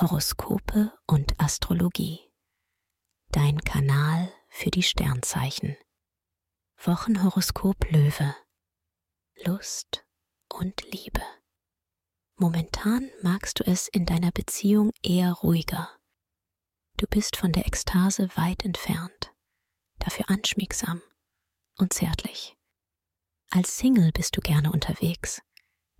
Horoskope und Astrologie. Dein Kanal für die Sternzeichen. Wochenhoroskop Löwe. Lust und Liebe. Momentan magst du es in deiner Beziehung eher ruhiger. Du bist von der Ekstase weit entfernt, dafür anschmiegsam und zärtlich. Als Single bist du gerne unterwegs,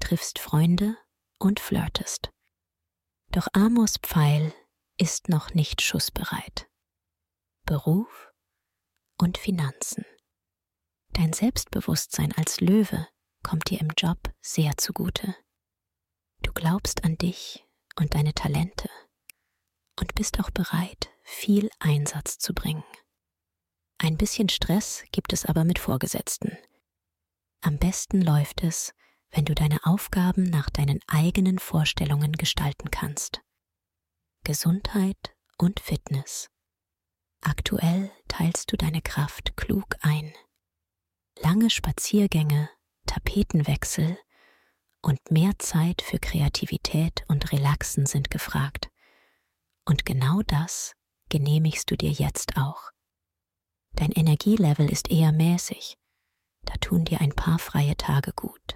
triffst Freunde und flirtest. Doch Amos Pfeil ist noch nicht schussbereit. Beruf und Finanzen. Dein Selbstbewusstsein als Löwe kommt dir im Job sehr zugute. Du glaubst an dich und deine Talente und bist auch bereit, viel Einsatz zu bringen. Ein bisschen Stress gibt es aber mit Vorgesetzten. Am besten läuft es, wenn du deine Aufgaben nach deinen eigenen Vorstellungen gestalten kannst. Gesundheit und Fitness. Aktuell teilst du deine Kraft klug ein. Lange Spaziergänge, Tapetenwechsel und mehr Zeit für Kreativität und Relaxen sind gefragt. Und genau das genehmigst du dir jetzt auch. Dein Energielevel ist eher mäßig, da tun dir ein paar freie Tage gut.